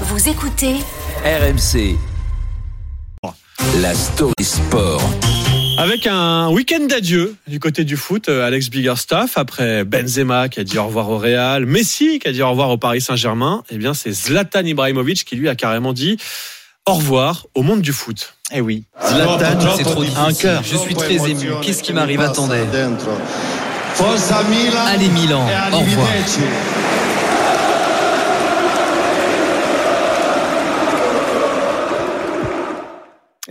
Vous écoutez RMC. La story sport. Avec un week-end d'adieu du côté du foot, euh, Alex Biggerstaff, après Benzema qui a dit au revoir au Real, Messi qui a dit au revoir au Paris Saint-Germain, eh bien c'est Zlatan Ibrahimovic qui lui a carrément dit au revoir au monde du foot. Eh oui, Zlatan, C'est trop un difficile. cœur. Je suis très ému. Qu'est-ce qui m'arrive? Attendez. Allez Allez Milan. Au revoir.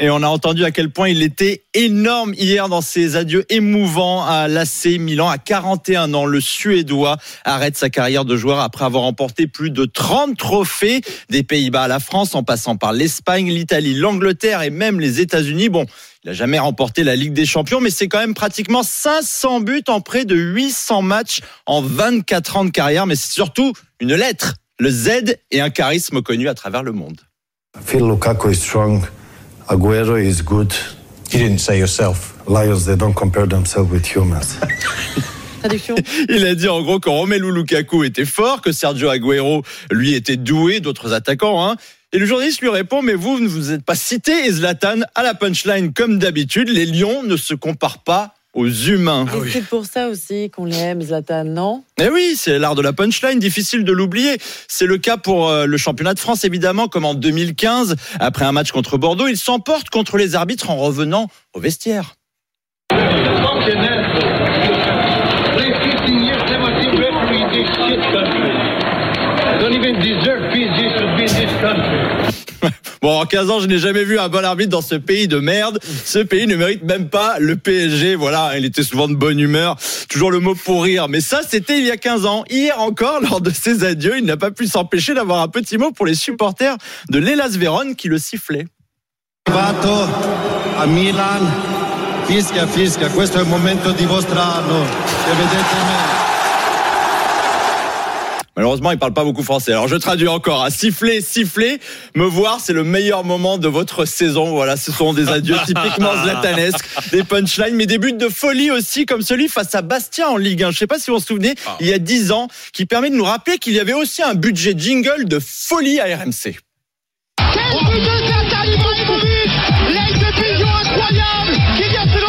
Et on a entendu à quel point il était énorme hier dans ses adieux émouvants à l'AC Milan. À 41 ans, le Suédois arrête sa carrière de joueur après avoir remporté plus de 30 trophées des Pays-Bas à la France, en passant par l'Espagne, l'Italie, l'Angleterre et même les États-Unis. Bon, il n'a jamais remporté la Ligue des Champions, mais c'est quand même pratiquement 500 buts en près de 800 matchs en 24 ans de carrière. Mais c'est surtout une lettre, le Z et un charisme connu à travers le monde. Feel Lukaku is strong. Aguero is good. You didn't say yourself. Lions, they don't compare themselves with humans. Traduction. Il a dit en gros que Romelu Lukaku était fort, que Sergio Agüero, lui, était doué, d'autres attaquants. Hein. Et le journaliste lui répond, mais vous ne vous êtes pas cité, et Zlatan, à la punchline, comme d'habitude, les lions ne se comparent pas aux humains. Et c'est pour ça aussi qu'on l'aime, Zlatan, non? Eh oui, c'est l'art de la punchline, difficile de l'oublier. C'est le cas pour euh, le championnat de France, évidemment, comme en 2015. Après un match contre Bordeaux, il s'emporte contre les arbitres en revenant au vestiaire. Bon, en 15 ans, je n'ai jamais vu un bon arbitre dans ce pays de merde. Ce pays ne mérite même pas le PSG. Voilà, il était souvent de bonne humeur. Toujours le mot pour rire. Mais ça, c'était il y a 15 ans. Hier encore, lors de ses adieux, il n'a pas pu s'empêcher d'avoir un petit mot pour les supporters de l'Elas Vérone qui le sifflaient. Arrivato a Milan. Malheureusement, il parle pas beaucoup français. Alors je traduis encore. À siffler, siffler, me voir, c'est le meilleur moment de votre saison. Voilà, ce sont des adieux typiquement zlatanesques, des punchlines, mais des buts de folie aussi, comme celui face à Bastia en Ligue 1. Je sais pas si vous vous souvenez, il y a 10 ans, qui permet de nous rappeler qu'il y avait aussi un budget jingle de folie à RMC. Quel but de Zlatan Ibrahimovic L'exécution incroyable qui vient se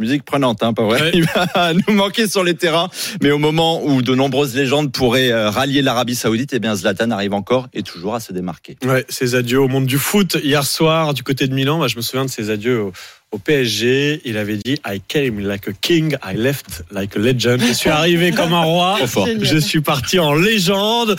Musique prenante, hein, pas vrai? Ouais. Il va nous manquer sur les terrains, mais au moment où de nombreuses légendes pourraient euh, rallier l'Arabie Saoudite, eh bien Zlatan arrive encore et toujours à se démarquer. Ouais, ses adieux au monde du foot hier soir du côté de Milan. Moi, je me souviens de ses adieux au, au PSG. Il avait dit I came like a king, I left like a legend. Je suis arrivé comme un roi. Je suis parti en légende.